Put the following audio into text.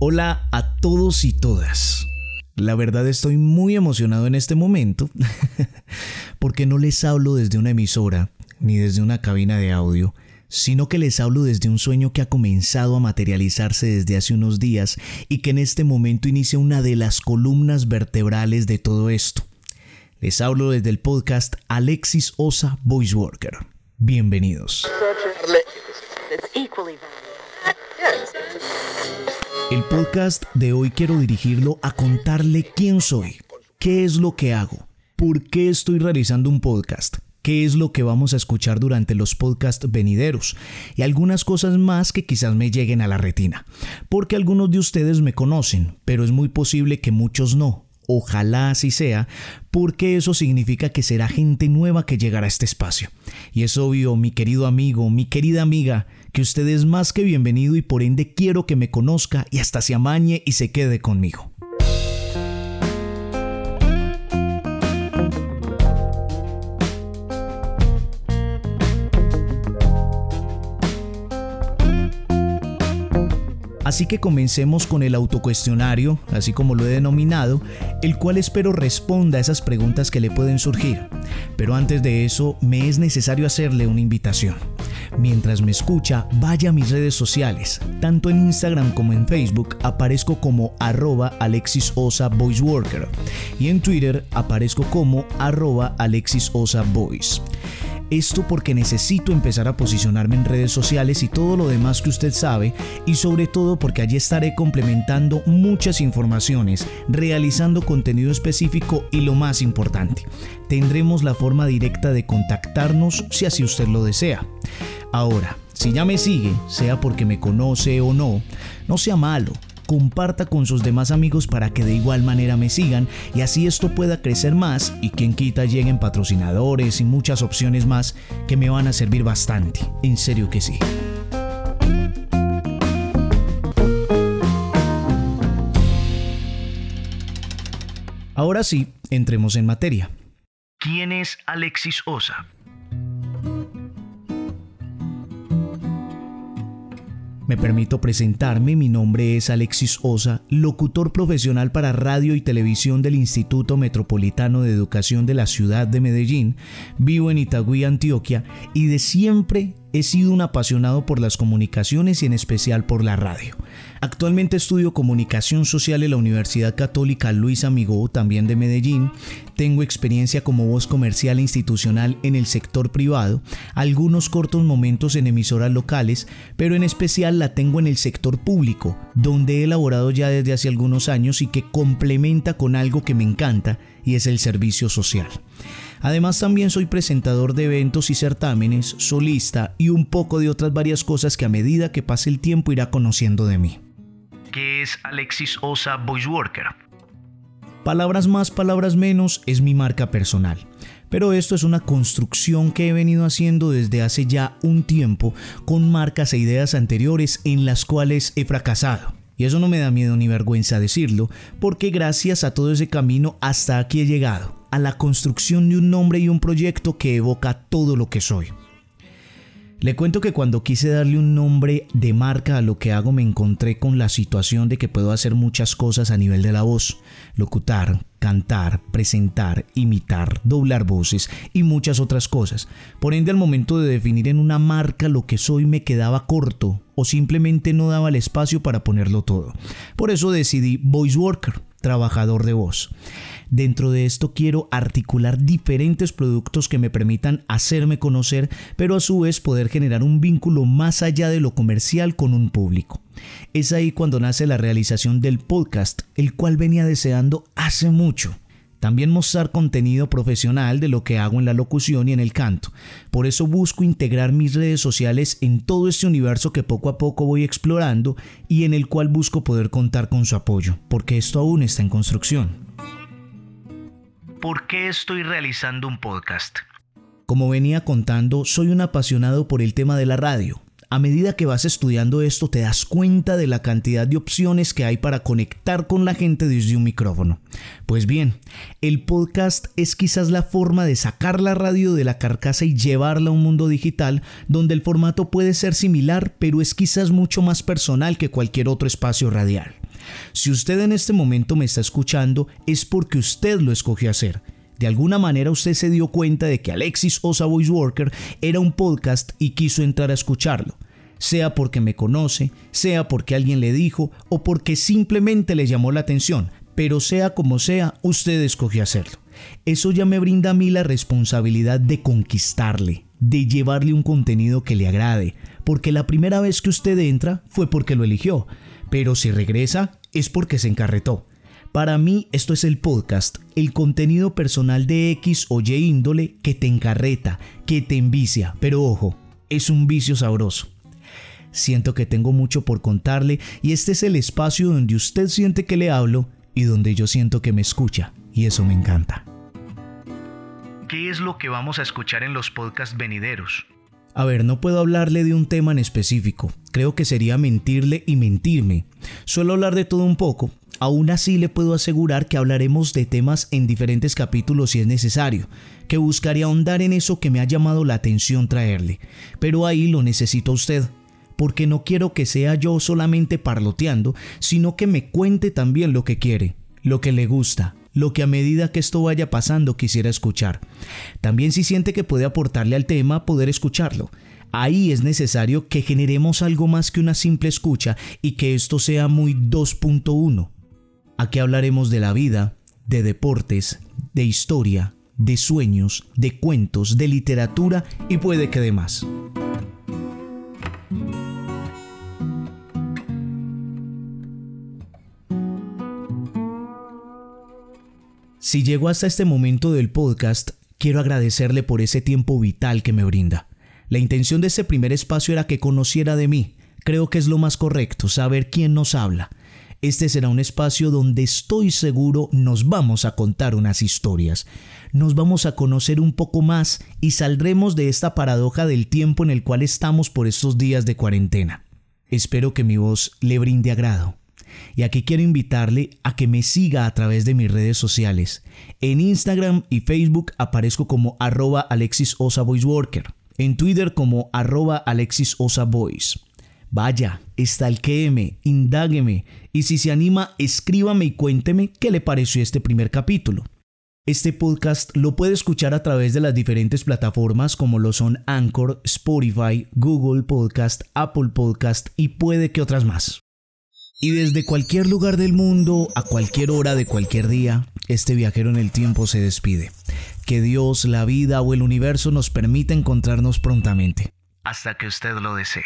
Hola a todos y todas. La verdad estoy muy emocionado en este momento porque no les hablo desde una emisora ni desde una cabina de audio, sino que les hablo desde un sueño que ha comenzado a materializarse desde hace unos días y que en este momento inicia una de las columnas vertebrales de todo esto. Les hablo desde el podcast Alexis Osa Voice Worker. Bienvenidos. El podcast de hoy quiero dirigirlo a contarle quién soy, qué es lo que hago, por qué estoy realizando un podcast, qué es lo que vamos a escuchar durante los podcasts venideros y algunas cosas más que quizás me lleguen a la retina. Porque algunos de ustedes me conocen, pero es muy posible que muchos no. Ojalá así sea, porque eso significa que será gente nueva que llegará a este espacio. Y es obvio, mi querido amigo, mi querida amiga, que usted es más que bienvenido y por ende quiero que me conozca y hasta se amañe y se quede conmigo. Así que comencemos con el autocuestionario, así como lo he denominado, el cual espero responda a esas preguntas que le pueden surgir. Pero antes de eso, me es necesario hacerle una invitación. Mientras me escucha, vaya a mis redes sociales. Tanto en Instagram como en Facebook aparezco como arroba y en Twitter aparezco como arroba. Esto porque necesito empezar a posicionarme en redes sociales y todo lo demás que usted sabe y sobre todo porque allí estaré complementando muchas informaciones, realizando contenido específico y lo más importante, tendremos la forma directa de contactarnos si así usted lo desea. Ahora, si ya me sigue, sea porque me conoce o no, no sea malo comparta con sus demás amigos para que de igual manera me sigan y así esto pueda crecer más y quien quita lleguen patrocinadores y muchas opciones más que me van a servir bastante. En serio que sí. Ahora sí, entremos en materia. ¿Quién es Alexis Osa? Me permito presentarme, mi nombre es Alexis Osa, locutor profesional para radio y televisión del Instituto Metropolitano de Educación de la ciudad de Medellín, vivo en Itagüí, Antioquia, y de siempre He sido un apasionado por las comunicaciones y en especial por la radio. Actualmente estudio comunicación social en la Universidad Católica Luis Amigó, también de Medellín. Tengo experiencia como voz comercial e institucional en el sector privado, algunos cortos momentos en emisoras locales, pero en especial la tengo en el sector público, donde he elaborado ya desde hace algunos años y que complementa con algo que me encanta y es el servicio social. Además también soy presentador de eventos y certámenes, solista y un poco de otras varias cosas que a medida que pase el tiempo irá conociendo de mí. ¿Qué es Alexis Osa Voice Worker? Palabras más, palabras menos es mi marca personal. Pero esto es una construcción que he venido haciendo desde hace ya un tiempo con marcas e ideas anteriores en las cuales he fracasado. Y eso no me da miedo ni vergüenza decirlo, porque gracias a todo ese camino hasta aquí he llegado a la construcción de un nombre y un proyecto que evoca todo lo que soy. Le cuento que cuando quise darle un nombre de marca a lo que hago me encontré con la situación de que puedo hacer muchas cosas a nivel de la voz, locutar, cantar, presentar, imitar, doblar voces y muchas otras cosas. Por ende al momento de definir en una marca lo que soy me quedaba corto o simplemente no daba el espacio para ponerlo todo. Por eso decidí Voice Worker, trabajador de voz. Dentro de esto quiero articular diferentes productos que me permitan hacerme conocer, pero a su vez poder generar un vínculo más allá de lo comercial con un público. Es ahí cuando nace la realización del podcast, el cual venía deseando hace mucho. También mostrar contenido profesional de lo que hago en la locución y en el canto. Por eso busco integrar mis redes sociales en todo este universo que poco a poco voy explorando y en el cual busco poder contar con su apoyo, porque esto aún está en construcción. ¿Por qué estoy realizando un podcast? Como venía contando, soy un apasionado por el tema de la radio. A medida que vas estudiando esto te das cuenta de la cantidad de opciones que hay para conectar con la gente desde un micrófono. Pues bien, el podcast es quizás la forma de sacar la radio de la carcasa y llevarla a un mundo digital donde el formato puede ser similar pero es quizás mucho más personal que cualquier otro espacio radial. Si usted en este momento me está escuchando, es porque usted lo escogió hacer. De alguna manera usted se dio cuenta de que Alexis Osa Voice Worker era un podcast y quiso entrar a escucharlo. Sea porque me conoce, sea porque alguien le dijo o porque simplemente le llamó la atención, pero sea como sea, usted escogió hacerlo. Eso ya me brinda a mí la responsabilidad de conquistarle, de llevarle un contenido que le agrade, porque la primera vez que usted entra fue porque lo eligió, pero si regresa es porque se encarretó. Para mí esto es el podcast, el contenido personal de X o Y índole que te encarreta, que te envicia, pero ojo, es un vicio sabroso. Siento que tengo mucho por contarle y este es el espacio donde usted siente que le hablo y donde yo siento que me escucha y eso me encanta. ¿Qué es lo que vamos a escuchar en los podcasts venideros? A ver, no puedo hablarle de un tema en específico. Creo que sería mentirle y mentirme. Suelo hablar de todo un poco. Aún así le puedo asegurar que hablaremos de temas en diferentes capítulos si es necesario, que buscaré ahondar en eso que me ha llamado la atención traerle. Pero ahí lo necesito usted, porque no quiero que sea yo solamente parloteando, sino que me cuente también lo que quiere, lo que le gusta, lo que a medida que esto vaya pasando quisiera escuchar. También si siente que puede aportarle al tema, poder escucharlo. Ahí es necesario que generemos algo más que una simple escucha y que esto sea muy 2.1. Aquí hablaremos de la vida, de deportes, de historia, de sueños, de cuentos, de literatura y puede que de más. Si llegó hasta este momento del podcast, quiero agradecerle por ese tiempo vital que me brinda. La intención de este primer espacio era que conociera de mí. Creo que es lo más correcto, saber quién nos habla. Este será un espacio donde estoy seguro nos vamos a contar unas historias. Nos vamos a conocer un poco más y saldremos de esta paradoja del tiempo en el cual estamos por estos días de cuarentena. Espero que mi voz le brinde agrado. Y aquí quiero invitarle a que me siga a través de mis redes sociales. En Instagram y Facebook aparezco como arroba Alexis Osa Worker. En Twitter como arroba Alexis. Vaya, estalquéeme, indágueme y si se anima, escríbame y cuénteme qué le pareció este primer capítulo. Este podcast lo puede escuchar a través de las diferentes plataformas como lo son Anchor, Spotify, Google Podcast, Apple Podcast y puede que otras más. Y desde cualquier lugar del mundo, a cualquier hora de cualquier día, este viajero en el tiempo se despide. Que Dios, la vida o el universo nos permita encontrarnos prontamente. Hasta que usted lo desee.